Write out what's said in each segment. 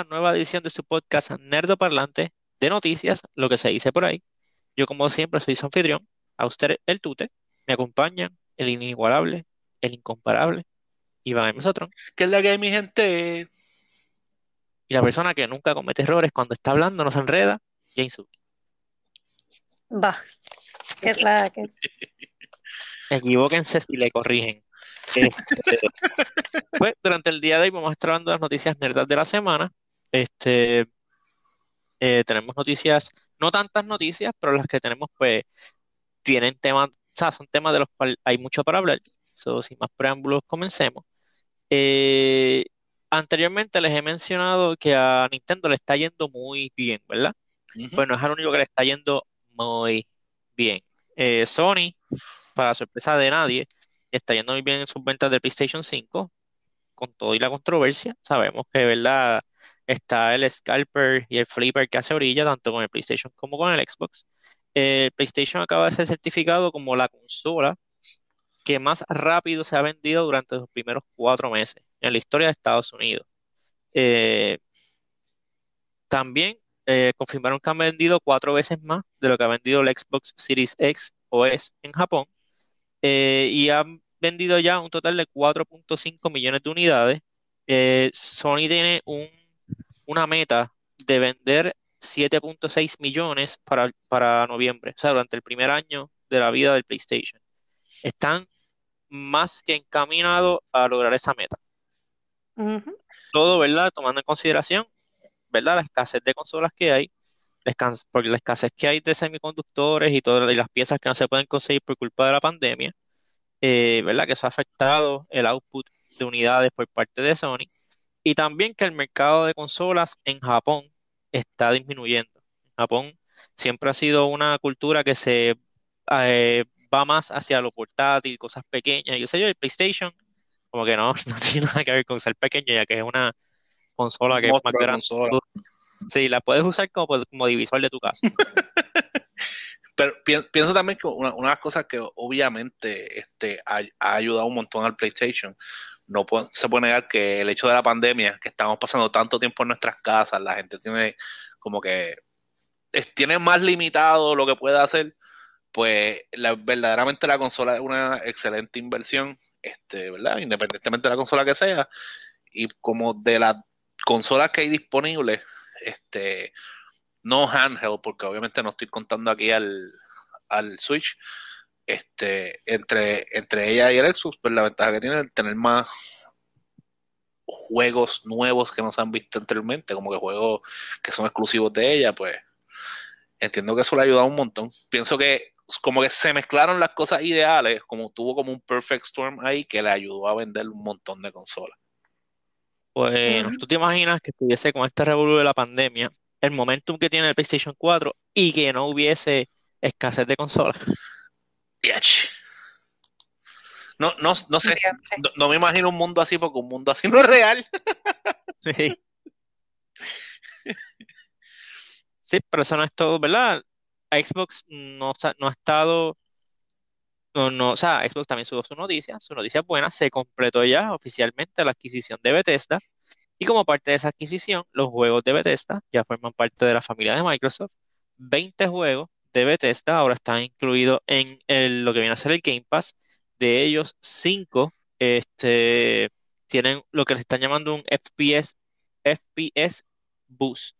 La nueva edición de su podcast Nerdo Parlante de noticias, lo que se dice por ahí. Yo como siempre soy su anfitrión, a usted el tute, me acompañan el inigualable, el incomparable, Iván M. Sotrón, ¿Qué es la que hay, mi gente? y la persona que nunca comete errores cuando está hablando, no se enreda, James Suki. Va, que es la que es. Equivóquense si le corrigen. Pues durante el día de hoy vamos a estar hablando de las noticias nerdas de la semana. Este, eh, tenemos noticias, no tantas noticias, pero las que tenemos, pues, tienen temas, o sea, son temas de los cuales hay mucho para hablar. So, sin más preámbulos, comencemos. Eh, anteriormente les he mencionado que a Nintendo le está yendo muy bien, ¿verdad? Ujú. Bueno, es el único que le está yendo muy bien. Eh, Sony, para sorpresa de nadie, está yendo muy bien en sus ventas de PlayStation 5, con todo y la controversia. Sabemos que, ¿verdad? Está el scalper y el flipper que hace orilla, tanto con el PlayStation como con el Xbox. El PlayStation acaba de ser certificado como la consola que más rápido se ha vendido durante los primeros cuatro meses en la historia de Estados Unidos. Eh, también eh, confirmaron que han vendido cuatro veces más de lo que ha vendido el Xbox Series X o S en Japón eh, y han vendido ya un total de 4.5 millones de unidades. Eh, Sony tiene un, una meta de vender 7.6 millones para, para noviembre, o sea, durante el primer año de la vida del PlayStation. Están más que encaminados a lograr esa meta. Todo, ¿verdad? Tomando en consideración, ¿verdad? La escasez de consolas que hay, porque la escasez que hay de semiconductores y todas las piezas que no se pueden conseguir por culpa de la pandemia, eh, ¿verdad? Que eso ha afectado el output de unidades por parte de Sony. Y también que el mercado de consolas en Japón está disminuyendo. En Japón siempre ha sido una cultura que se eh, va más hacia lo portátil, cosas pequeñas. Y qué sé yo, el PlayStation, como que no, no tiene nada que ver con ser pequeño, ya que es una consola que es más grande. consola. Sí, la puedes usar como, como divisor de tu casa. Pero pi- pienso también que una, una de las cosas que obviamente este, ha, ha ayudado un montón al PlayStation, no se puede negar que el hecho de la pandemia, que estamos pasando tanto tiempo en nuestras casas, la gente tiene como que tiene más limitado lo que puede hacer, pues verdaderamente la consola es una excelente inversión, este, ¿verdad? Independientemente de la consola que sea, y como de las consolas que hay disponibles, este, no handheld, porque obviamente no estoy contando aquí al, al Switch, este, entre, entre ella y el Xbox, pues la ventaja que tiene es tener más juegos nuevos que no se han visto anteriormente, como que juegos que son exclusivos de ella, pues entiendo que eso le ha ayudado un montón. Pienso que como que se mezclaron las cosas ideales, como tuvo como un perfect storm ahí que le ayudó a vender un montón de consolas. Ujú. ¿tú te imaginas que estuviese con este revolú de la pandemia, el momentum que tiene el PlayStation 4 y que no hubiese escasez de consolas? Yach. No, no, no sé, no, no me imagino un mundo así porque un mundo así no es real. Sí. Sí, pero eso no es todo, ¿verdad? Xbox no, no ha estado, no, no, o sea, Xbox también subió su noticia, su noticia es buena, se completó ya oficialmente la adquisición de Bethesda y como parte de esa adquisición, los juegos de Bethesda ya forman parte de la familia de Microsoft. 20 juegos de Bethesda ahora están incluidos en el- lo que viene a ser el Game Pass. De ellos, 5 este, tienen lo que le están llamando un FPS, FPS Boost,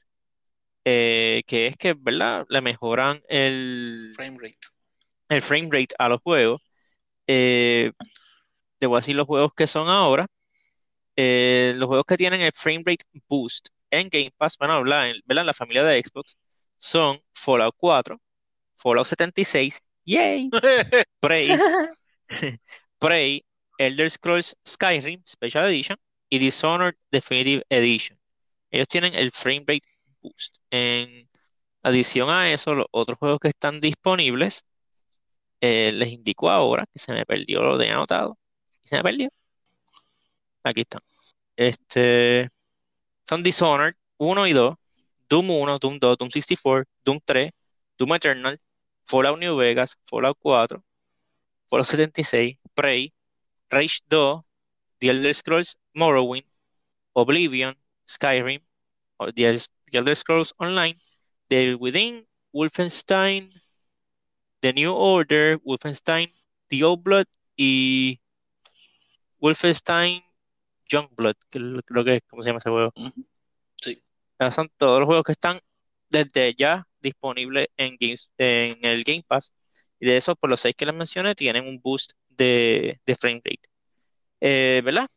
eh, que es que, ¿verdad? Le mejoran el, Frame rate. el frame rate a los juegos. Eh, te voy a decir los juegos que son ahora. Eh, los juegos que tienen el frame rate boost en Game Pass, van a hablar, en, ¿verdad? en la familia de Xbox, son Fallout 4, Fallout 76, ¡yay! Prey, Prey, Elder Scrolls Skyrim Special Edition y Dishonored Definitive Edition. Ellos tienen el frame rate boost. En adición a eso, los otros juegos que están disponibles, eh, les indico ahora que se me perdió lo de anotado. ¿Y se me perdió? Aquí están. Este, son Dishonored 1 y 2, Doom 1, Doom 2, Doom 64, Doom 3, Doom Eternal, Fallout New Vegas, Fallout 4, Fallout 76, Prey, Rage 2, The Elder Scrolls Morrowind, Oblivion, Skyrim, The Elder Scrolls Online, The Within, Wolfenstein, The New Order, Wolfenstein, The Old Blood y Wolfenstein Youngblood, que creo que es como se llama ese juego. Sí. Son todos los juegos que están desde ya disponibles en, el Game Pass. Y de esos, por los seis que les mencioné, tienen un boost de, frame rate. Eh, ¿verdad?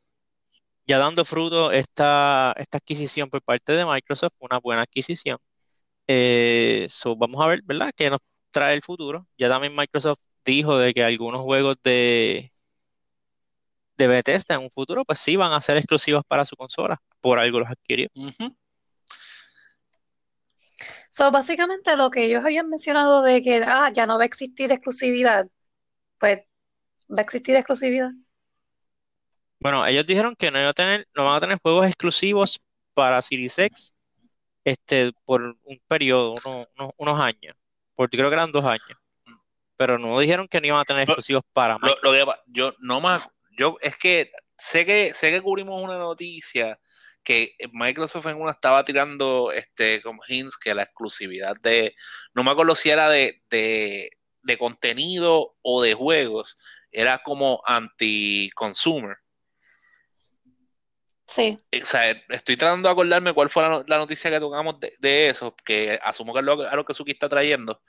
Ya dando fruto esta, esta adquisición por parte de Microsoft, una buena adquisición. Eh, so vamos a ver, ¿verdad? ¿Qué nos trae el futuro? Ya también Microsoft dijo de que algunos juegos de, de Bethesda en un futuro, pues sí van a ser exclusivos para su consola. Por algo los adquirió. Ujú. So, básicamente lo que ellos habían mencionado de que ah, ya no va a existir exclusividad, pues va a existir exclusividad. Bueno, ellos dijeron que no, iba a tener, no van a tener juegos exclusivos para Series X este, por un periodo, uno- uno- unos años. Porque creo que eran dos años. Pero no dijeron que no iban a tener Lo- exclusivos para Lo, Microsoft. lo que pa- yo no más, yo es que sé que sé que cubrimos una noticia que Microsoft en una estaba tirando este como hints que la exclusividad de, no me acuerdo si era de, de, de contenido o de juegos, era como anti-consumer. Sí. O sea, estoy tratando de acordarme cuál fue la noticia que tocamos de, de eso, que asumo que es lo, a lo que Suki está trayendo.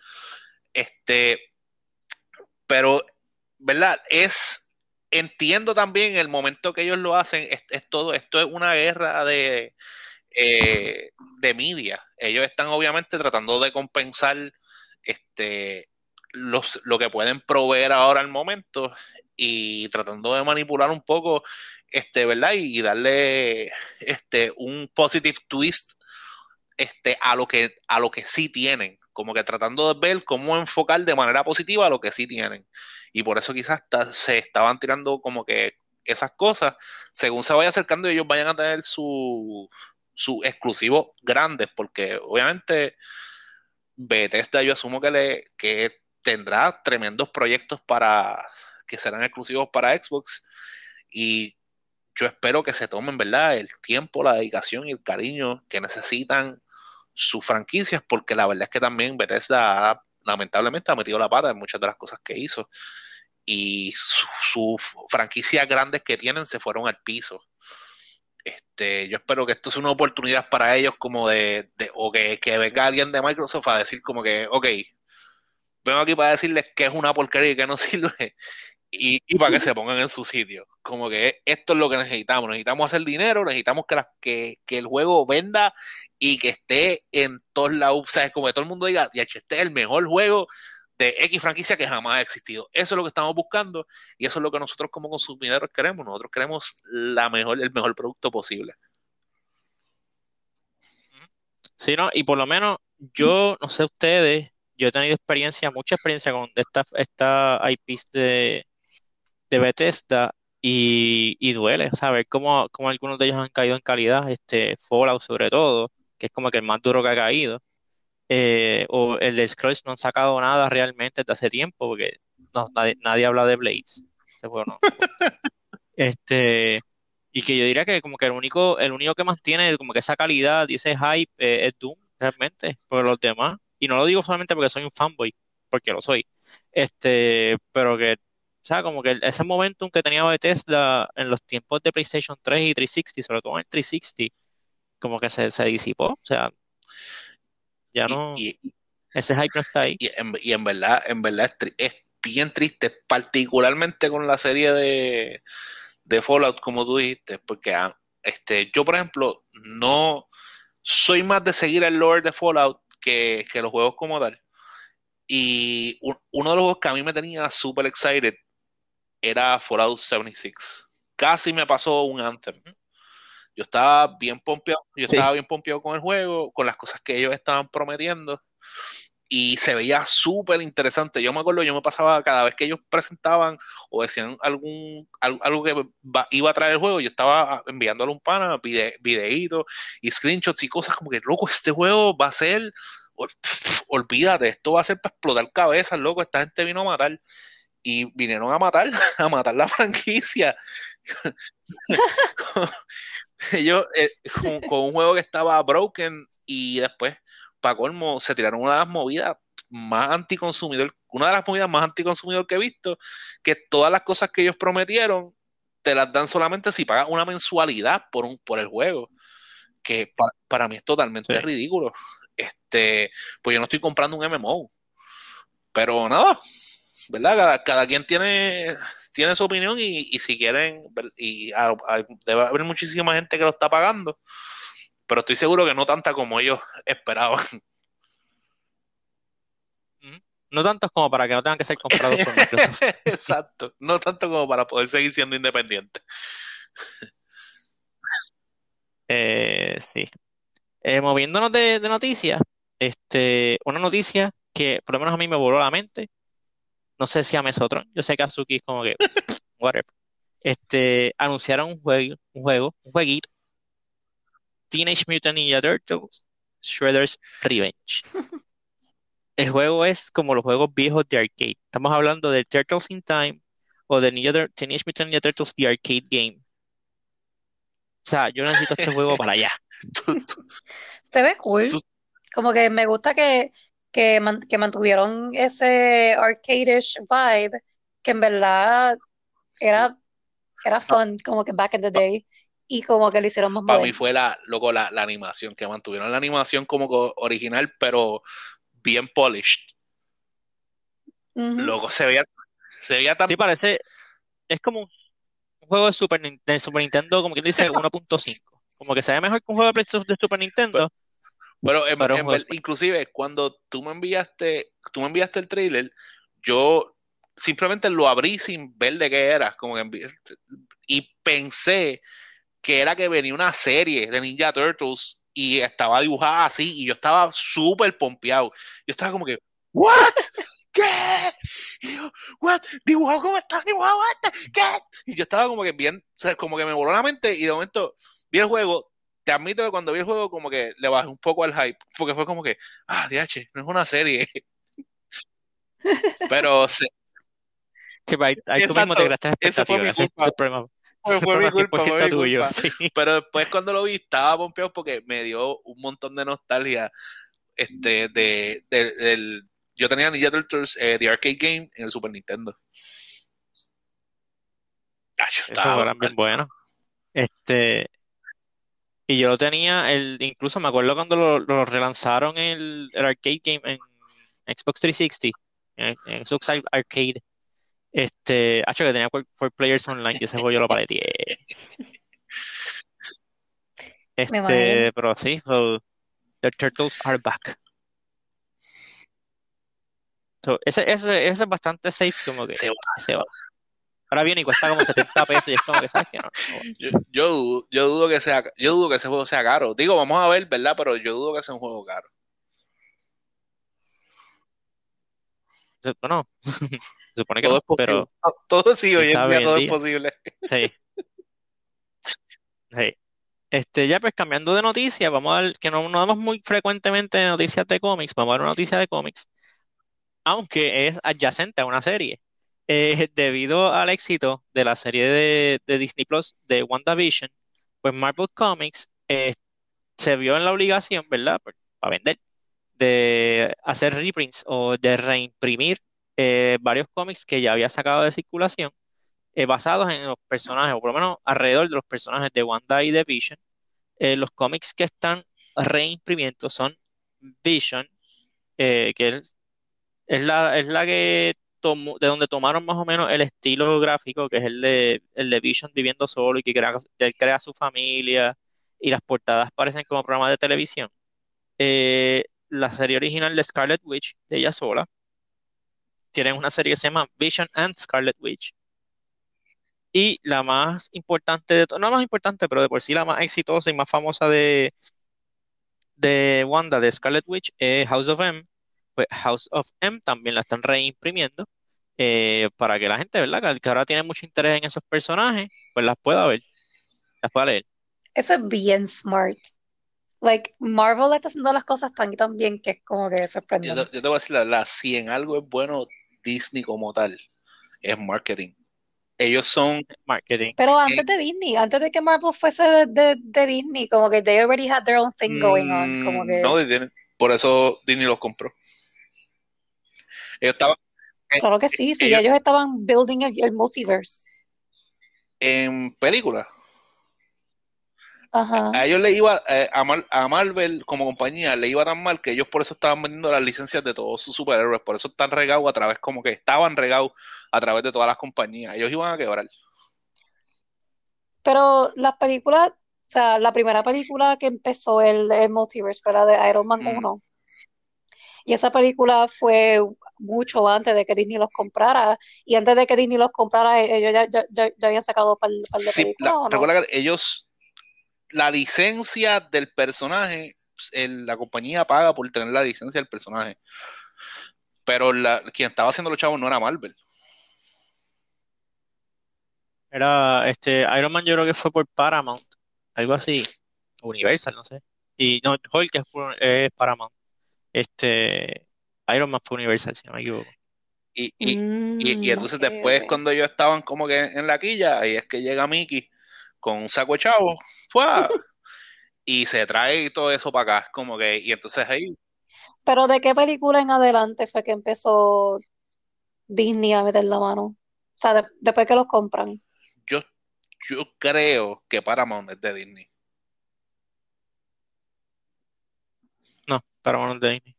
Este, pero, ¿verdad? Es, entiendo también el momento que ellos lo hacen, es, es todo, esto es una guerra de, eh, de media. Ellos están obviamente tratando de compensar este, los, lo que pueden proveer ahora al momento y tratando de manipular un poco, este, ¿verdad? Y, darle este, un positive twist este, a, lo que, a lo que sí tienen, como que tratando de ver cómo enfocar de manera positiva lo que sí tienen. Y por eso quizás se estaban tirando como que esas cosas, según se vaya acercando, ellos vayan a tener su, su exclusivos grandes, porque obviamente Bethesda yo asumo que, le, que tendrá tremendos proyectos para que serán exclusivos para Xbox y yo espero que se tomen, ¿verdad? El tiempo, la dedicación y el cariño que necesitan sus franquicias, porque la verdad es que también Bethesda ha, lamentablemente ha metido la pata en muchas de las cosas que hizo y sus su franquicias grandes que tienen se fueron al piso. Este, yo espero que esto sea una oportunidad para ellos como de, de o que, que, venga alguien de Microsoft a decir como que, ok, vengo aquí para decirles que es una porquería y que no sirve y, y para que se pongan en su sitio. Como que esto es lo que necesitamos. Necesitamos hacer dinero, necesitamos que, la, que, que el juego venda y que esté en todos lados. O sea, como que todo el mundo diga, este es el mejor juego de X franquicia que jamás ha existido. Eso es lo que estamos buscando y eso es lo que nosotros como consumidores queremos. Nosotros queremos la mejor, el mejor producto posible. Sí, no, y por lo menos yo, no sé ustedes, yo he tenido experiencia, mucha experiencia con esta, esta IPs de, de Bethesda y, y duele saber cómo, cómo algunos de ellos han caído en calidad, este Fallout sobre todo, que es como que el más duro que ha caído. Eh, o el de Scrolls no han sacado nada realmente desde hace tiempo, porque no, nadie, nadie habla de Blades. Este juego no. Este, y que yo diría que como que el único, el único que mantiene como que esa calidad y ese hype eh, es Doom, realmente, por los demás. Y no lo digo solamente porque soy un fanboy, porque lo soy. Este, pero que, o sea, como que ese momentum que tenía Bethesda en los tiempos de PlayStation 3 y 360, sobre todo en el 360, como que se, se disipó. O sea, ya no, y, y, ese hype no está ahí. Y en, y en verdad, en verdad es, es, bien triste, particularmente con la serie de, de Fallout, como tú dijiste, porque este, yo, por ejemplo, no soy más de seguir el lore de Fallout que, que los juegos como tal. Y un, uno de los juegos que a mí me tenía súper excited era Fallout 76. Casi me pasó un Anthem. Yo estaba bien pompeado, yo sí. estaba bien pompeado con el juego, con las cosas que ellos estaban prometiendo y se veía súper interesante. Yo me acuerdo, yo me pasaba cada vez que ellos presentaban o decían algún algo que iba a traer el juego, yo estaba enviándole un pana, vide, videitos y screenshots y cosas como que, loco, este juego va a ser, olvídate, esto va a ser para explotar cabezas, loco, esta gente vino a matar y vinieron a matar, a matar la franquicia. ellos eh, con, con un juego que estaba broken y después, para colmo, se tiraron una de las movidas más anticonsumidor, una de las movidas más anticonsumidor que he visto, que todas las cosas que ellos prometieron te las dan solamente si pagas una mensualidad por, un, por el juego, que pa- para mí es totalmente Sí. ridículo. Este, pues yo no estoy comprando un MMO, pero nada, ¿verdad? Cada, cada quien tiene, tiene su opinión y, y si quieren, y a- a- debe haber muchísima gente que lo está pagando, pero estoy seguro que no tanta como ellos esperaban. No tantos como para que no tengan que ser comprados por Microsoft. Exacto, no tanto como para poder seguir siendo independiente. Eh, sí. Eh, moviéndonos de, de noticias, este, una noticia que por lo menos a mí me voló la mente. No sé si a Mesotron, yo sé que Azuki es como que, whatever. Este, anunciaron un juego, un juego, un jueguito, Teenage Mutant Ninja Turtles, Shredder's Revenge. El juego es como los juegos viejos de arcade. Estamos hablando de Turtles in Time o de Ninja Teenage Mutant Ninja Turtles The Arcade Game. O sea, yo necesito este juego para allá. Se ve cool. Como que me gusta que, que, man- que mantuvieron ese arcade-ish vibe, que en verdad era, era fun, como que back in the day, y como que lo hicieron más para mí fue la, loco, la, la animación, que mantuvieron la animación como co- original, pero bien polished. Ujú. Loco, se veía, se veía tan... Sí, parece, es como un juego de Super, Nin- de Super Nintendo, como quien dice 1.5. Como que se ve mejor que un juego de PlayStation de Super Nintendo, Pero en, pero en un juego ver- inclusive cuando tú me enviaste, tú me enviaste el trailer, yo simplemente lo abrí sin ver de qué era, como que y pensé que era que venía una serie de Ninja Turtles y estaba dibujada así y yo estaba súper pompeado. Yo estaba como que, ¿what? ¿Qué? Y yo, ¿what? ¿Dibujado cómo está dibujado este? ¿Qué? Y yo estaba como que bien, o sea, como que me voló la mente y de momento vi el juego. Te admito que cuando vi el juego como que le bajé un poco al hype, porque fue como que, ah, DH, no es una serie. Pero Sí, pero ahí, ahí tú mismo te creaste ese fue mi culpa. fue, fue mi culpa, fue 100% mi tuyo. culpa. Sí. Pero después cuando lo vi estaba pompeado porque me dio un montón de nostalgia este, de, de- del... Yo tenía Ninja Turtles, eh, The Arcade Game, en el Super Nintendo. Ah, yo estaba... eran bien buenos. Este, y yo lo tenía, el, incluso me acuerdo cuando lo, lo relanzaron el, el arcade game en Xbox 360, en, en Xbox Ar- Arcade. Este, hecho que tenía 4 players online y ese juego yo lo paleteé. Me Este, pero sí, so, the turtles are back. So, ese, ese, ese es bastante safe, como que Se va, se va. Ahora viene y cuesta como 70 pesos y es como que, ¿sabes qué? No, no, Yo, yo dudo, yo dudo que sea, yo dudo que ese juego sea caro. Digo, vamos a ver, ¿verdad? Pero yo dudo que sea un juego caro. no, se supone que Todo no, es posible. pero Todo sí, hoy en día todo es posible. Sí, sí. Este, ya pues cambiando de noticias, vamos a ver, que no, no damos muy frecuentemente noticias de cómics, vamos a ver una noticia de cómics, aunque es adyacente a una serie. Eh, debido al éxito de la serie de, de Disney Plus de WandaVision, pues Marvel Comics eh, se vio en la obligación, ¿verdad? Para vender, de hacer reprints o de reimprimir eh, varios cómics que ya había sacado de circulación basados en los personajes, o por lo menos alrededor de los personajes de Wanda y de Vision. Los cómics que están reimprimiendo son Vision, que es, es la, es la que de donde tomaron más o menos el estilo gráfico, que es el de, el de Vision viviendo solo y que crea, él crea su familia y las portadas parecen como programas de televisión. Eh, la serie original de Scarlet Witch, de ella sola, tienen una serie que se llama Vision and Scarlet Witch. Y la más importante de no la más importante, pero de por sí la más exitosa y más famosa de, de Wanda, de Scarlet Witch, es House of M. Pues House of M también la están reimprimiendo eh, para que la gente, ¿verdad? Que, que ahora tiene mucho interés en esos personajes, pues las pueda ver, las pueda leer. Eso es bien smart. Like, Marvel está haciendo las cosas tan y tan bien que es como que Yo te, sorprendente. yo te voy a decir la verdad, si en algo es bueno Disney como tal, es marketing. ellos son, marketing. Pero antes de Disney, antes de que Marvel fuese de, de- de Disney, como que they already had their own thing going on, como mm, que, no Disney, por eso Disney los compró. Ellos estaban claro que sí, sí, ellos- ellos estaban building el, el multiverse. en películas. Ajá. A ellos le iba, eh, a, Mar- a Marvel como compañía le iba tan mal que ellos por eso estaban vendiendo las licencias de todos sus superhéroes, por eso están regados a través, como que estaban regados a través de todas las compañías. Ellos iban a quebrar. Pero las películas, o sea, la primera película que empezó el, el multiverse fue la de Iron Man Mm. 1. Y esa película fue mucho antes de que Disney los comprara. Y antes de que Disney los comprara, ellos ya, ya, ya, ya habían sacado un par, par de Sí, películas, la- recuerda que ellos, la licencia del personaje, el- la compañía paga por tener la licencia del personaje. Pero la, quien estaba haciendo los chavos no era Marvel. Era este Iron Man, yo creo que fue por Paramount, algo así, Universal, no sé. Y no, Hulk es, por- es Paramount. Este Iron Man fue Universal, si no me equivoco. Y, y, y, y Mm, entonces después, cuando ellos estaban como que en la quilla, ahí es que llega Mickey con un saco de chavo, ¡fua! y se trae todo eso para acá, como que, y entonces ahí, Pero ¿de qué película en adelante fue que empezó Disney a meter la mano? O sea, de- después que los compran. yo, yo creo que Paramount es de Disney. No, Paramount de Disney.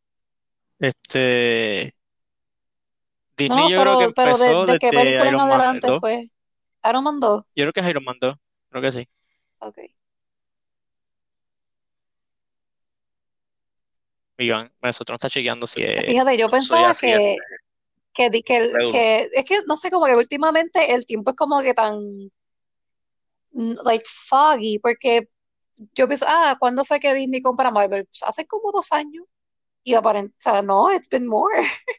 Este Disney no, yo creo que pero, pero de, qué desde película en Iron Man adelante 2. fue. Iron Man 2. Yo creo que es Iron Man 2, creo que sí. Ok. Iván, nosotros no está chequeando si es Fíjate, yo pensaba que, que, di- que, que es que no sé, como que últimamente el tiempo es como que tan like foggy, porque yo pienso, ah, ¿cuándo fue que Disney compra Marvel? Pues hace como dos años. Y aparente, o sea, no, it's been more.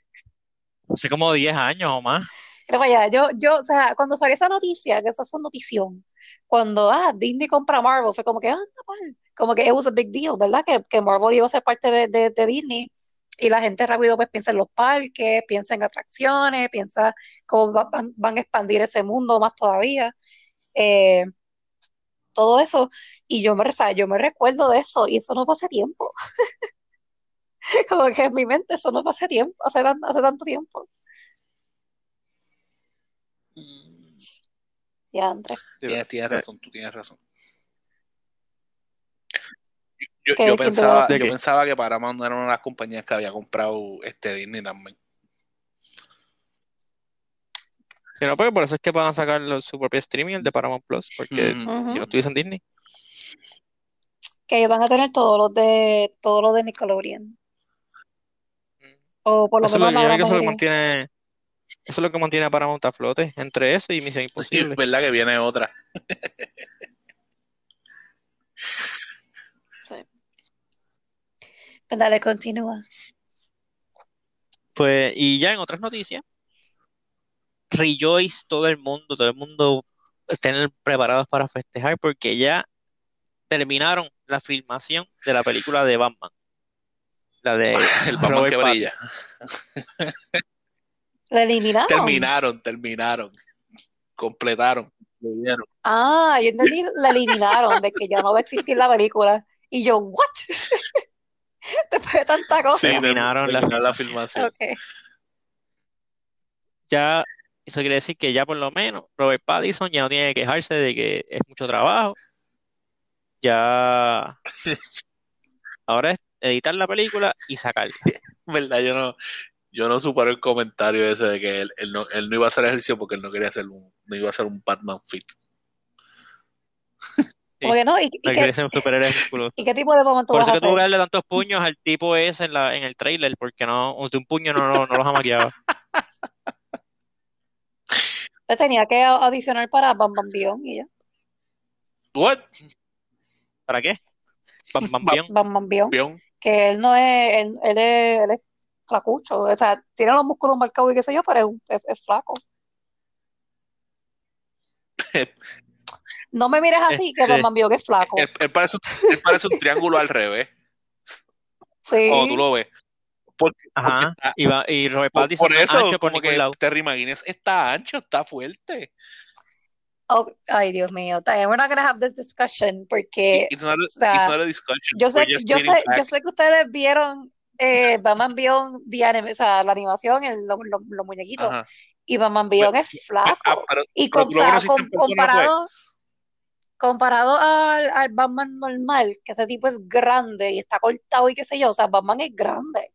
hace como 10 años o más. Pero vaya, yo, yo, o sea, cuando salió esa noticia, que esa fue notición, cuando, ah, Disney compra Marvel, fue como que, ah, mal. Como que it was a big deal, ¿verdad? Que, que Marvel iba a ser parte de, de, de Disney. Y la gente rápido pues piensa en los parques, piensa en atracciones, piensa cómo va- van, van a expandir ese mundo más todavía. Eh, todo eso. Y yo me, o sea, yo me recuerdo de eso, y eso no fue hace tiempo. Como que en mi mente eso no fue hace tiempo, hace, tan- hace tanto tiempo. Ya, Andrés. Tienes, tienes razón, tú tienes razón. Yo, ¿Qué- yo pensaba, que Paramount era una de las compañías que había comprado este Disney también. Si no, porque por eso es que van a sacar su propio streaming, el de Paramount Plus, porque. Ujú. si no estuviesen Disney. que ellos van a tener todos los de todos los de Nickelodeon. O por lo Eso es menos lo, la que eso es lo que mantiene, eso es lo que mantiene a Paramount a flote, entre eso y Misión Sí, Imposible. verdad que viene otra. Sí. Pues dale, continúa. Pues, y ya en otras noticias, Rejoice, todo el mundo, todo el mundo estén preparados para festejar porque ya terminaron la filmación de la película de Batman, la de El Batman Robert que brilla. ¿La eliminaron? Terminaron, terminaron. Completaron. Lo vieron. Ah, yo entendí, la eliminaron, de que ya no va a existir la película. Y yo, ¿what? Después de tanta cosa. Sí, Terminaron la filmación. Ya, eso quiere decir que ya por lo menos Robert Pattinson ya no tiene que quejarse de que es mucho trabajo. Ya, ahora es editar la película y sacarla. ¿Verdad? Yo no, yo no supero el comentario ese de que él, él no, él no iba a hacer ejercicio porque él no quería hacer un, no iba a hacer un Batman fit. Como que no, ¿y, y qué, y qué tipo de momento Por vas eso a que tuvo que hacer? darle tantos puños al tipo ese en la, en el trailer, porque no, de un puño no, no, no los amaqueaba. Te tenía que adicionar para Bam Bam Bion y ya. What? ¿Para qué? Bam, bam, bion. Bam Bam Bion. Que él no es, él, él es, él es flacucho. O sea, tiene los músculos marcados y qué sé yo, pero es, es- es flaco. No me mires así, que Este, Bam Bam Bion es flaco. Él, él parece, un- él parece un triángulo al revés. Sí. Cuando tú lo ves. Porque, porque Ajá. está- Y, va, y Robert por, Pattinson por eso, ancho por como que lado. Terry McGuinness está ancho, está fuerte. Oh, ay, Dios mío. We're not gonna have this discussion porque, It's not a, o sea, it's not a discussion. yo sé, yo sé, yo sé que ustedes vieron eh, Batman Beyond the anime, o sea, la animación, el- los, muñequitos, Ajá. y Batman Beyond es Ah, flaco. pero, Y pero o sea, pues. comparado, comparado al, al Batman normal, que ese tipo es grande y está cortado y qué sé yo, o sea, Batman es grande.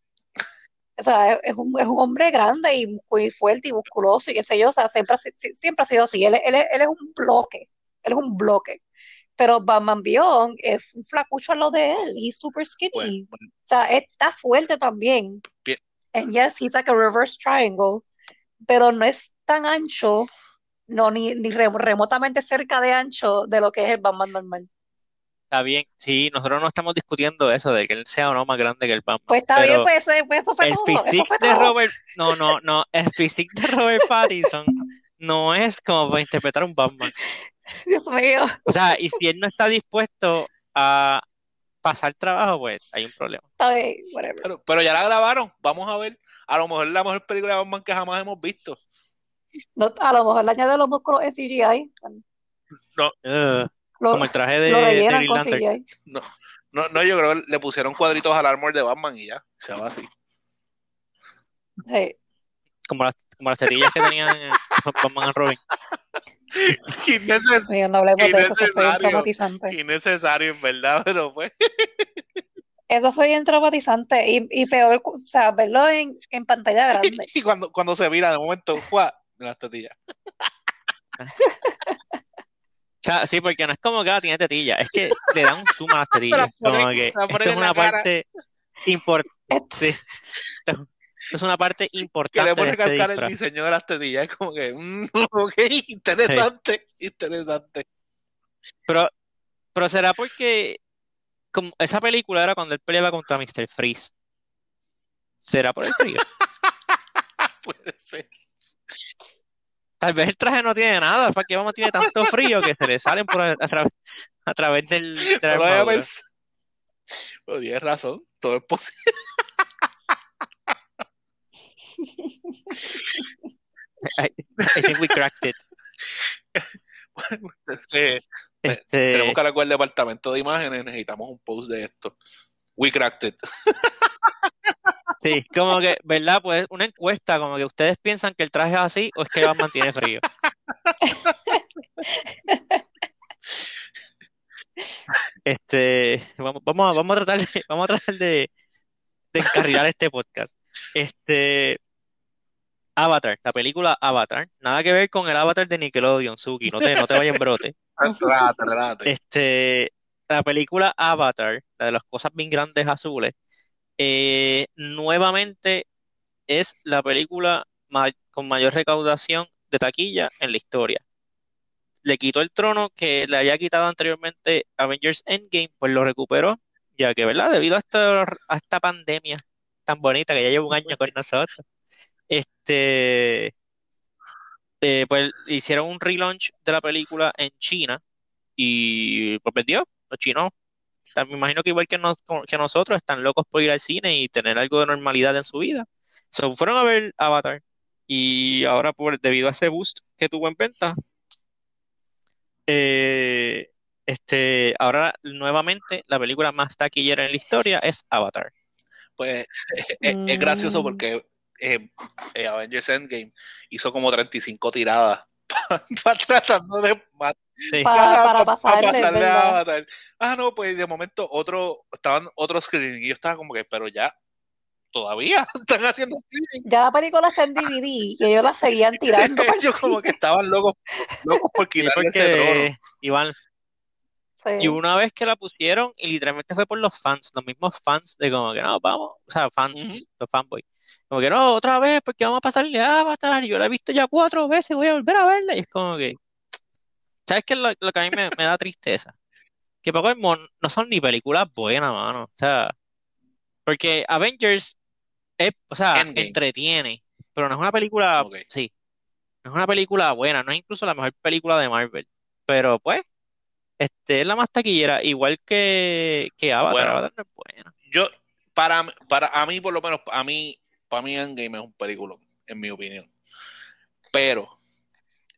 O sea, es, un, es un hombre grande y muy fuerte y musculoso y qué sé yo, o sea, siempre, siempre ha sido así. Él, es- él, él es un bloque, él es un bloque. Pero Batman Beyond es un flacucho a lo de él y super skinny. Bueno, bueno, O sea, está fuerte también. Bien. And yes, he's like a reverse triangle, pero no es tan ancho, no, ni, ni rem- remotamente cerca de ancho de lo que es el Batman normal. Está bien, sí, nosotros no estamos discutiendo eso de que él sea o no más grande que el Batman, Pues está bien, pues, pues eso fue el todo, eso physique fue de todo. Robert, no, no, no, el physique de Robert Pattinson no es como para interpretar un Batman. Dios mío. O sea, y si él no está dispuesto a pasar trabajo, pues hay un problema. Está bien, whatever. pero, pero ya la grabaron. Vamos a ver. A lo mejor la mejor película de Batman que jamás hemos visto. No, a lo mejor le añade los músculos en CGI. Ugh, Lo, como el traje de, lo de Lantern. No, no, no, yo creo que le pusieron cuadritos al armor de Batman y ya. Se va así. Sí. Como las, como las tetillas que tenían en Batman and Robin. Inneces- Mira, no hablemos de eso, eso fue bien Innecesario. traumatizante. innecesario, en verdad, pero pues. Eso fue bien traumatizante y, y peor, o sea, verlo en, en pantalla grande. Y cuando, cuando se mira de momento, ¡fua! Las tetillas. Sea, sí, porque no es como que tiene tetillas, es que le dan un zoom a las tetillas. Como que esto es una parte importante. Esto es una parte Que le importante a este calcar el diseño de las tetillas. Es como que, mm, ok, interesante, interesante. Pero, pero será porque como esa película era cuando él peleaba contra Mr. Freeze. ¿Será por el frío? Puede ser. Tal vez el traje no tiene nada, para que vamos tiene tanto frío que se le salen por a, a través, a través del, de la No tienes razón, todo es posible. I, I think we cracked it. Eh, Este, tenemos que hablar el departamento de imágenes, necesitamos un post de esto. We cracked it. sí, como que, ¿verdad? Pues una encuesta, como que ustedes piensan que el traje es así o es que Batman tiene frío. Este, vamos, vamos, a- vamos a tratar de, vamos a tratar de, de encarrilar este podcast. Este, Avatar, la película Avatar, nada que ver con el Avatar de Nickelodeon, Suki, no te, no te vayas en brote. Este, la película Avatar, la de las cosas bien grandes azules, eh, nuevamente es la película con mayor recaudación de taquilla en la historia. Le quitó el trono que le había quitado anteriormente Avengers Endgame, pues lo recuperó, ya que, ¿verdad? Debido a esta, pandemia tan bonita que ya lleva un año con nosotros, este, eh, pues hicieron un relaunch de la película en China y pues vendió. Los chinos, me imagino que igual que, nos- como- que nosotros, están locos por ir al cine y tener algo de normalidad en su vida. So, fueron a ver Avatar y ahora por, debido a ese boost que tuvo en venta, eh, este, ahora nuevamente la película más taquillera en la historia es Avatar. Pues es, es gracioso Mm. porque eh, eh, Avengers Endgame hizo como 35 tiradas para tratando de matar Sí. Para, para pa- pa pasarle, pasarle a. Avatar. Ah, no, pues de momento otro, estaban otros screening y yo estaba como que, pero ya, todavía están haciendo screening. Ya la película está en DVD y ellos la seguían tirando para el Ellos como que estaban locos, locos por Sí, quitarle ese trono. porque Iván, Sí. y una vez que la pusieron, y literalmente fue por los fans, los mismos fans de como que no, vamos, o sea, fans, Ujú. los fanboys, como que no, otra vez, porque vamos a pasarle a Avatar, y yo la he visto ya cuatro veces, voy a volver a verla, y es como que, ¿sabes qué es lo, lo que a mí me, me da tristeza? Que Poco no son ni películas buenas, mano, o sea, porque Avengers es, o sea, Endgame. entretiene, pero no es una película, sí, no es una película buena, no es incluso la mejor película de Marvel, pero pues, este es la más taquillera, igual que, que Avatar, Bueno. Avatar no es buena. Yo, para, para a mí, por lo menos, a mí, para mí Endgame es un película, en mi opinión. Pero,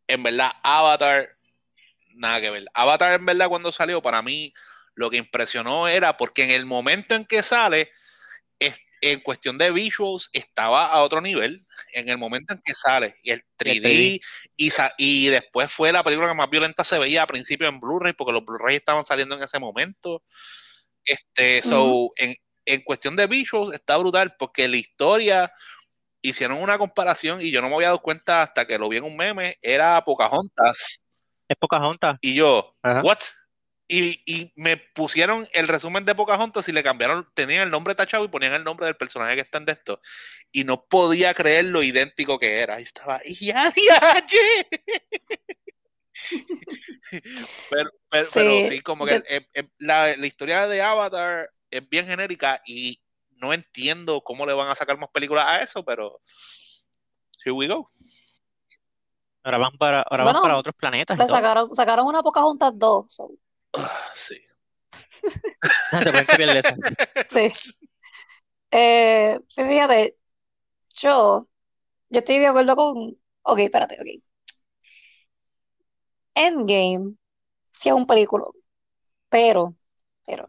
en verdad, Avatar nada que ver. Avatar, en verdad, cuando salió, para mí lo que impresionó era porque en el momento en que sale, en cuestión de visuals, estaba a otro nivel. En el momento en que sale, y el 3D, y, y después fue la película que más violenta se veía a principio en Blu-ray, porque los Blu-ray estaban saliendo en ese momento. Este, so, en, en cuestión de visuals, está brutal, porque la historia hicieron una comparación y yo no me había dado cuenta hasta que lo vi en un meme, era Pocahontas. Es Pocahontas. Y yo, ¿what? Y, me pusieron el resumen de Pocahontas y le cambiaron, tenían el nombre tachado y ponían el nombre del personaje que está en esto. Y no podía creer lo idéntico que era. Y estaba, ¡ya, ya, pero, pero, sí, pero sí, como que la, la historia de Avatar es bien genérica y no entiendo cómo le van a sacar más películas a eso, pero here we go. Ahora van para, ahora van para otros planetas. sacaron, sacaron una Pocahontas 2. Ah, sí. sí. Eh, fíjate, yo, yo estoy de acuerdo con. Ok, espérate, ok. Endgame sí es un película, pero, pero,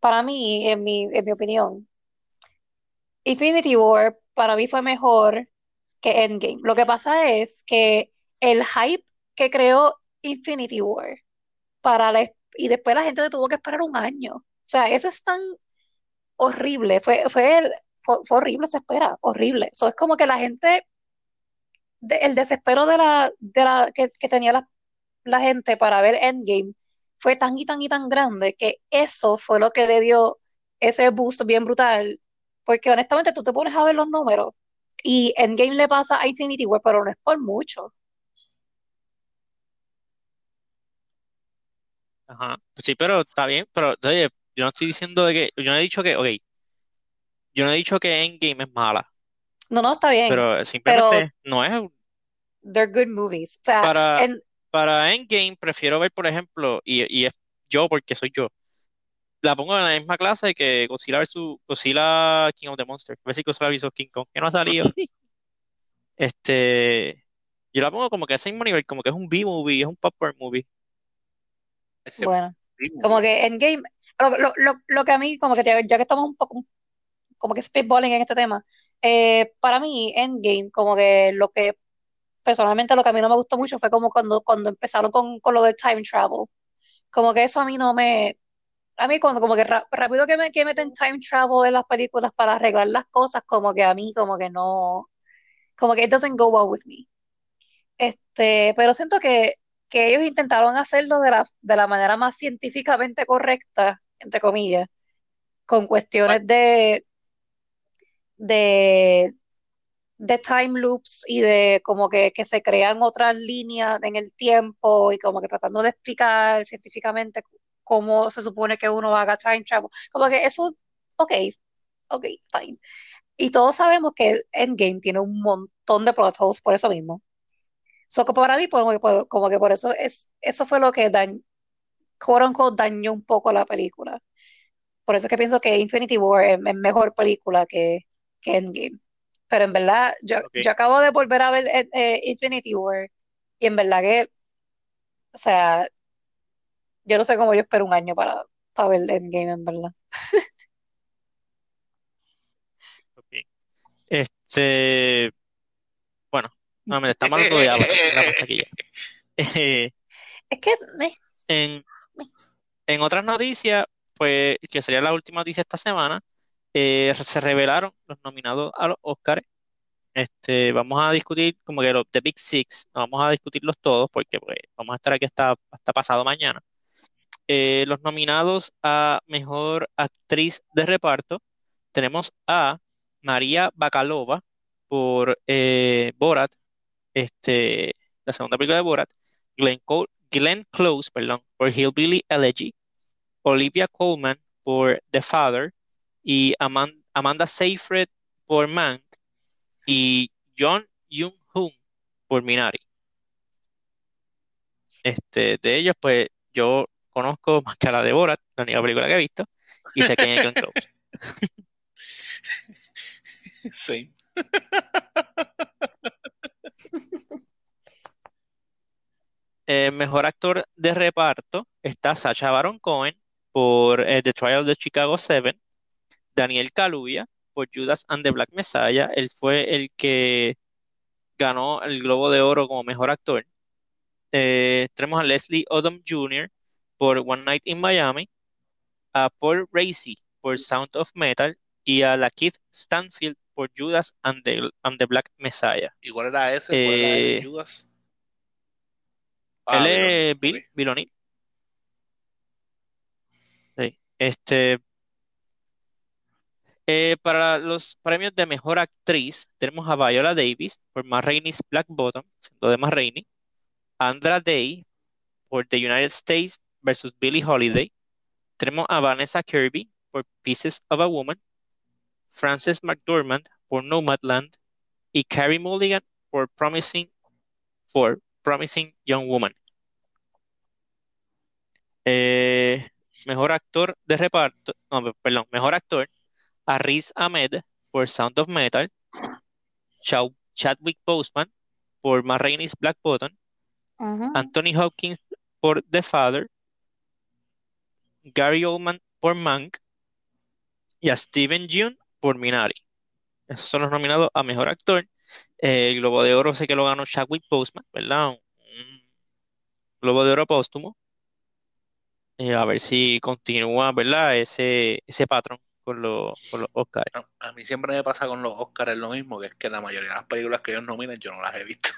para mí, en mi, en mi opinión, Infinity War para mí fue mejor que Endgame. Lo que pasa es que el hype que creó Infinity War para y después la gente tuvo que esperar un año. O sea, eso es tan horrible. Fue, fue, horrible esa espera, horrible. Es como que la gente, el desespero de la, de la que, tenía la, la gente para ver Endgame fue tan y tan y tan grande que eso fue lo que le dio ese boost bien brutal porque honestamente tú te pones a ver los números y Endgame le pasa a Infinity War, pero no es por mucho. Ajá, sí, pero está bien, pero oye, yo no estoy diciendo de que, yo no he dicho que, ok, yo no he dicho que Endgame es mala. No, no, está bien. Pero simplemente no es. They're good movies. O sea, para, para Endgame prefiero ver, por ejemplo, y, y es yo porque soy yo, la pongo en la misma clase que Godzilla vs. Godzilla King of the Monsters. A ver si Godzilla vs. King Kong, que no ha salido. este, yo la pongo como que es el mismo nivel, como que es un B-movie, es un popcorn movie. Bueno, como que Endgame, lo, lo, lo, que a mí, como que ya que estamos un poco, como que spitballing en este tema, eh, para mí Endgame, como que lo que, personalmente lo que a mí no me gustó mucho fue como cuando, cuando empezaron con, con lo del time travel. Como que eso a mí no me, a mí cuando como que rápido que, me, que meten time travel en las películas para arreglar las cosas, como que a mí como que no, como que it doesn't go well with me. Este, pero siento que, que ellos intentaron hacerlo de la, de la manera más científicamente correcta, entre comillas, con cuestiones de, de, de time loops y de como que, que se crean otras líneas en el tiempo y como que tratando de explicar científicamente cómo se supone que uno haga time travel. Como que eso, ok, ok, fine. Y todos sabemos que Endgame tiene un montón de plot holes por eso mismo. So que para mí, pues, como que por eso es, eso fue lo que dañó, dañó un poco la película. Por eso es que pienso que Infinity War es, mejor película que, que, Endgame. Pero en verdad, yo, yo acabo de volver a ver eh, eh, Infinity War y en verdad que, o sea, yo no sé cómo yo espero un año para, para ver Endgame, en verdad. Este, bueno, no, me estamos hablando de algo, es que me... en, en otras noticias, pues, que sería la última noticia esta semana, eh, se revelaron los nominados a los Oscars. Este, vamos a discutir como que los The Big Six, no vamos a discutirlos todos porque pues, vamos a estar aquí hasta, hasta pasado mañana. Eh, los nominados a Mejor Actriz de Reparto tenemos a María Bakalova por eh, Borat, este, la segunda película de Borat, Glenn, Close perdón, por Hillbilly Elegy, Olivia Colman por The Father y Amanda Seyfried por Mank y John Young-hoon por Minari. Este, de ellos, pues yo conozco más que a la de Borat, la única película que he visto, y sé quién es Glenn Close. Sí. Eh, mejor actor de reparto está Sacha Baron Cohen por eh, The Trial of the Chicago 7, Daniel Kaluuya por Judas and the Black Messiah. Él fue el que ganó el Globo de Oro como mejor actor. Eh, tenemos a Leslie Odom Jr. por One Night in Miami, a Paul Racy por Sound of Metal y a Lakeith Stanfield por Judas and the, and the Black Messiah. ¿Y cuál era ese? ¿Cuál era Eh, Judas? él Ah, es Bill, ok. Bill O'Neill. Sí. Este, eh, para los premios de mejor actriz, tenemos a Viola Davis por Ma Rainey's Black Bottom, siendo de Ma Rainey, Andra Day por The United States versus Billie Holiday, tenemos a Vanessa Kirby por Pieces of a Woman, Frances McDormand por Nomadland y Carey Mulligan por Promising for Promising Young Woman. Eh, mejor actor de reparto, no, perdón, mejor actor, a Riz Ahmed por Sound of Metal, Chau- Chadwick Boseman por Ma Rainey's Black Bottom, Ujú. Anthony Hopkins por The Father, Gary Oldman por Mank y a Steven Yeun por Minari. Esos son los nominados a mejor actor. Eh, el Globo de Oro sé que lo ganó Chadwick Boseman, ¿verdad? Un, un Globo de Oro póstumo. Eh, a ver si continúa, ¿verdad? Ese, ese patrón con los, con los Oscars. A, a mí siempre me pasa con los Oscars lo mismo, que es que la mayoría de las películas que ellos nominan yo no las he visto.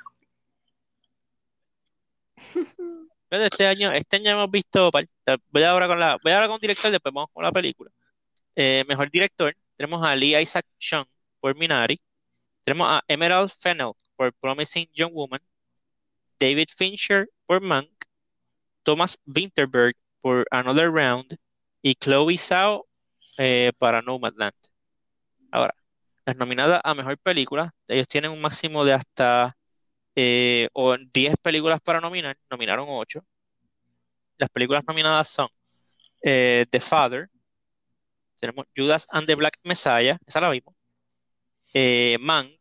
Este año, este año hemos visto, voy ahora con la, voy ahora con director, después vamos con la película. Eh, mejor director, tenemos a Lee Isaac Chung por Minari, tenemos a Emerald Fennell por Promising Young Woman, David Fincher por Mank, Thomas Vinterberg por Another Round y Chloe Zhao eh, para Nomadland. Ahora, las nominadas a mejor película, ellos tienen un máximo de hasta eh, o 10 películas para nominar, nominaron 8. Las películas nominadas son eh, The Father, tenemos Judas and the Black Messiah, esa la vimos, eh, Mank,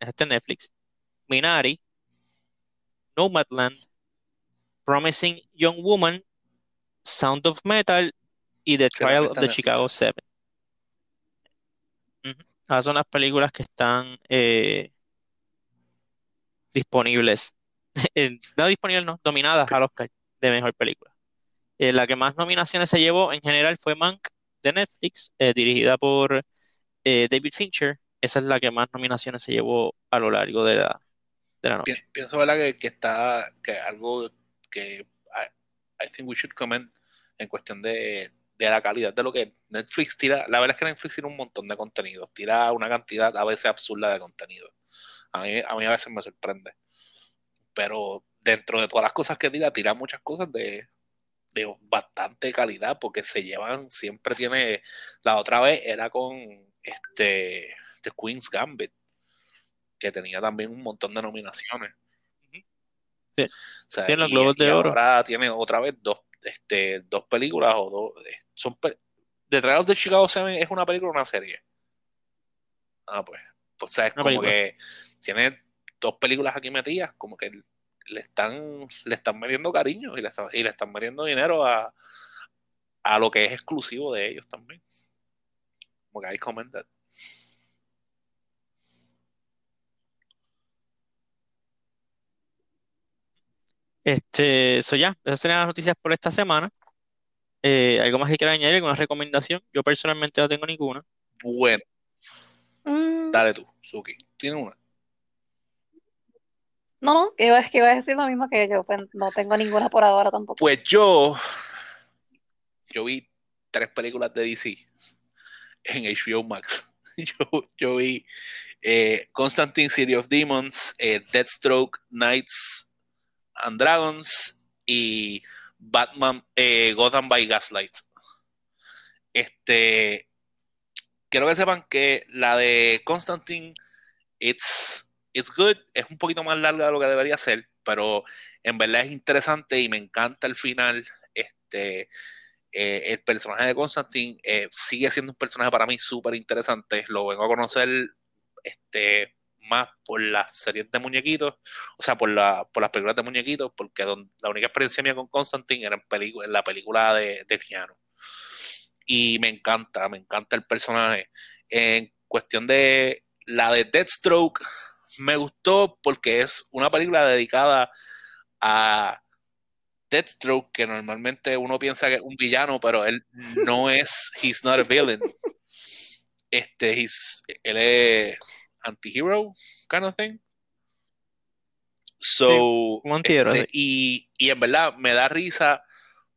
este es Netflix, Minari, Nomadland, Promising Young Woman, Sound of Metal y The Trial of the Chicago Netflix. 7. Ujú. Esas son las películas que están eh, disponibles, eh, no disponibles, no, nominadas al Oscar de mejor película. Eh, la que más nominaciones se llevó en general fue Mank de Netflix, eh, dirigida por eh, David Fincher. Esa es la que más nominaciones se llevó a lo largo de la, de la noche. Pienso, ¿verdad? Que, que está, que algo que I, I think we should comment en cuestión de, de la calidad de lo que Netflix tira. La verdad es que Netflix tira un montón de contenidos, tira una cantidad a veces absurda de contenido. A mí, a mí a veces me sorprende. Pero dentro de todas las cosas que tira, tira muchas cosas de, de bastante calidad, porque se llevan, siempre tiene, la otra vez era con este, The Queen's Gambit, que tenía también un montón de nominaciones. Sí. O sea, Tiene los Globos y de Oro. ahora tiene otra vez dos, este, dos películas o dos. eh, Son The Trial of the Chicago 7 es una película o una serie. Ah, pues. Pues sabes, Una como película. que tiene dos películas aquí metidas, como que le están, le están metiendo cariño y le están, y le están metiendo dinero a, a lo que es exclusivo de ellos también. Como que I comment that. Este, eso ya, esas serían las noticias por esta semana. Eh, ¿algo más que quieran añadir? ¿Alguna recomendación? Yo personalmente no tengo ninguna. Bueno, Mm, dale tú, Suki. ¿Tienes una? No, no, iba, que iba a decir lo mismo que yo, pues no tengo ninguna por ahora tampoco. Pues yo, yo vi tres películas de DC en HBO Max. Yo, yo vi eh, Constantine City of Demons, eh, Deathstroke, Knights and Dragons y Batman eh, Gotham by Gaslight. Este, quiero que sepan que la de Constantine, it's, it's good, es un poquito más larga de lo que debería ser, pero en verdad es interesante y me encanta el final. Este, eh, el personaje de Constantine eh, sigue siendo un personaje para mí súper interesante. Lo vengo a conocer este, más por las series de muñequitos, o sea, por, la, por las películas de muñequitos, porque la única experiencia mía con Constantine era en, la película de piano. Y me encanta, me encanta el personaje. En cuestión de la de Deathstroke, me gustó porque es una película dedicada a Deathstroke, que normalmente uno piensa que es un villano, pero él no es, he's not a villain. Este, he's, él es anti-hero, kind of thing. So, este, y, y en verdad me da risa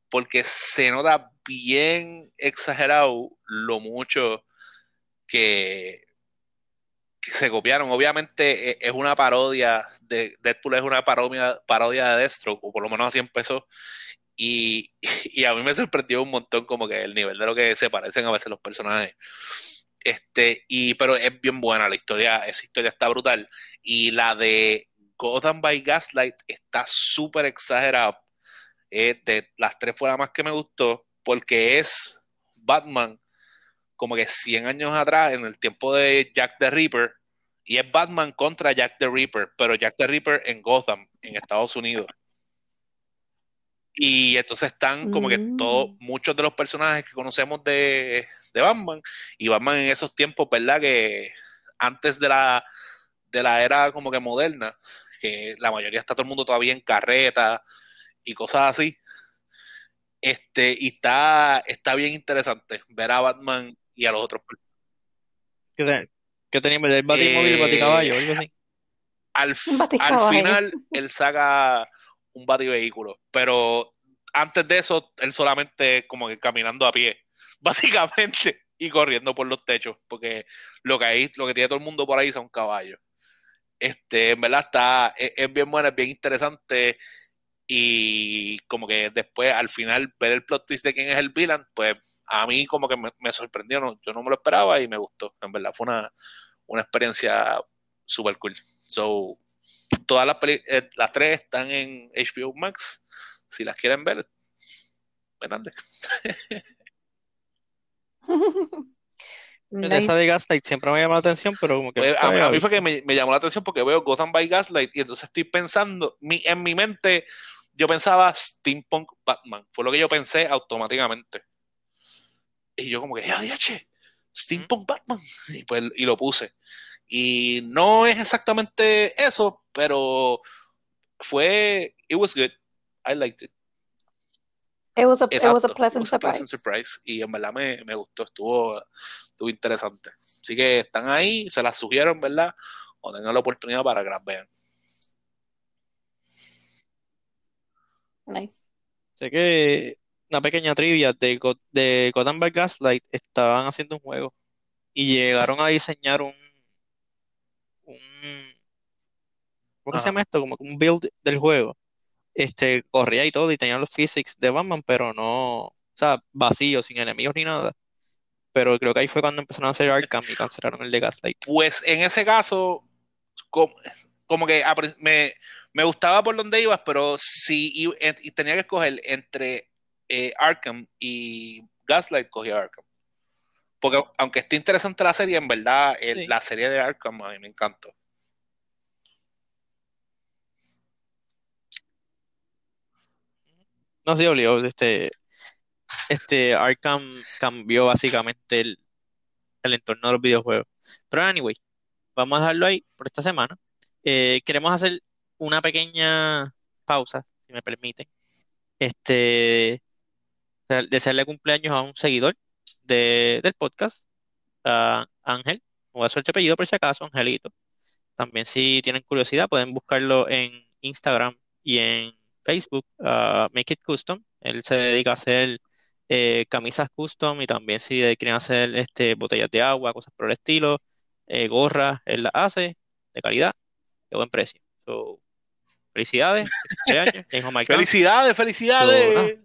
porque se nota bien exagerado lo mucho que, se copiaron. Obviamente e, es una parodia de Deadpool, es una parodia, parodia de Deathstroke, o por lo menos así empezó. Y, y, a mí me sorprendió un montón como que el nivel de lo que se parecen a veces los personajes. Este, y, pero es bien buena la historia, esa historia está brutal. Y la de Gotham by Gaslight está súper exagerada. De las tres fue la más que me gustó, porque es Batman como que 100 años atrás, en el tiempo de Jack the Ripper, y es Batman contra Jack the Ripper, pero Jack the Ripper en Gotham, en Estados Unidos. Y entonces están como que todos, mm. muchos de los personajes que conocemos de, de, Batman, y Batman en esos tiempos, ¿verdad? Que antes de la, de la era como que moderna, que la mayoría está todo el mundo todavía en carreta y cosas así. Este, y está, está bien interesante ver a Batman y a los otros. ¿Qué, qué tenía? ¿El batimóvil, el eh, baticaballo? Algo así. Al, al final, él saca un bativehículo, pero antes de eso, él solamente como que caminando a pie, básicamente, y corriendo por los techos, porque lo que hay, lo que tiene todo el mundo por ahí son caballos. Este, en verdad está, es, es bien buena, es bien interesante y como que después al final ver el plot twist de quién es el villain, pues a mí como que me, sorprendió, no, yo no me lo esperaba y me gustó, en verdad fue una, una experiencia super cool. So, todas las, eh, las tres están en HBO Max, si las quieren ver, venande. Esa de Gaslight siempre me llamó la atención, pero como que... Pues, a, mí, fue que me, me, llamó la atención porque veo Gotham by Gaslight y entonces estoy pensando, mi, en mi mente yo pensaba Steampunk Batman. Fue lo que yo pensé automáticamente. Y yo como que, ya, che, Steampunk Batman. Y, pues, y lo puse. Y no es exactamente eso, pero fue, it was good. I liked it. It was a, it was a pleasant, surprise. surprise. Y en verdad me, me, gustó, estuvo, estuvo interesante. Así que están ahí, se las sugiero, ¿verdad? O tengan la oportunidad para que las vean. Nice. Sé que una pequeña trivia de, de Gotham by Gaslight estaban haciendo un juego y llegaron a diseñar un, un ¿cómo se llama esto? Como un build del juego. Este, corría y todo y tenía los physics de Batman, pero no, o sea, vacío, sin enemigos ni nada. Pero creo que ahí fue cuando empezaron a hacer Arkham y cancelaron el de Gaslight. Pues en ese caso, como, como que me, me gustaba por donde ibas, pero si y, tenía que escoger entre eh, Arkham y Gaslight, cogía Arkham. Porque aunque esté interesante la serie, en verdad, la serie de Arkham a mí me encantó. No sé, Olio, este, este Arkham cambió básicamente el, el entorno de los videojuegos. Pero anyway, vamos a dejarlo ahí por esta semana. Eh, queremos hacer una pequeña pausa, si me permiten. Este, desearle cumpleaños a un seguidor del podcast, a Ángel. Voy a hacer este apellido por si acaso, Angelito. También si tienen curiosidad pueden buscarlo en Instagram y en Facebook, Make It Custom. Él se dedica a hacer eh, camisas custom y también si quieren hacer este, botellas de agua, cosas por el estilo, eh, gorras, él las hace de calidad, de buen precio. Felicidades. felicidades, felicidades.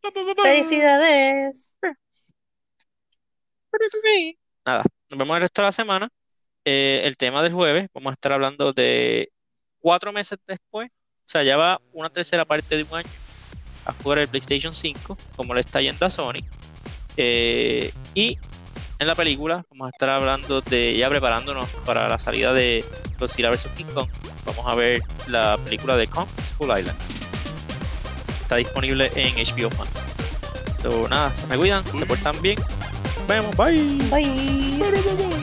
Felicidades. Nada, nos vemos el resto de la semana. Eh, el tema del jueves, vamos a estar hablando de cuatro meses después, o sea, ya va una tercera parte de un año afuera del PlayStation 5, como le está yendo a Sony. Eh, y en la película. Vamos a estar hablando de ya preparándonos para la salida de Godzilla vs. King Kong. Vamos a ver la película de Kong School Island. Está disponible en HBO Max. So, nada, se me cuidan, se portan bien. Nos vemos, bye. Bye.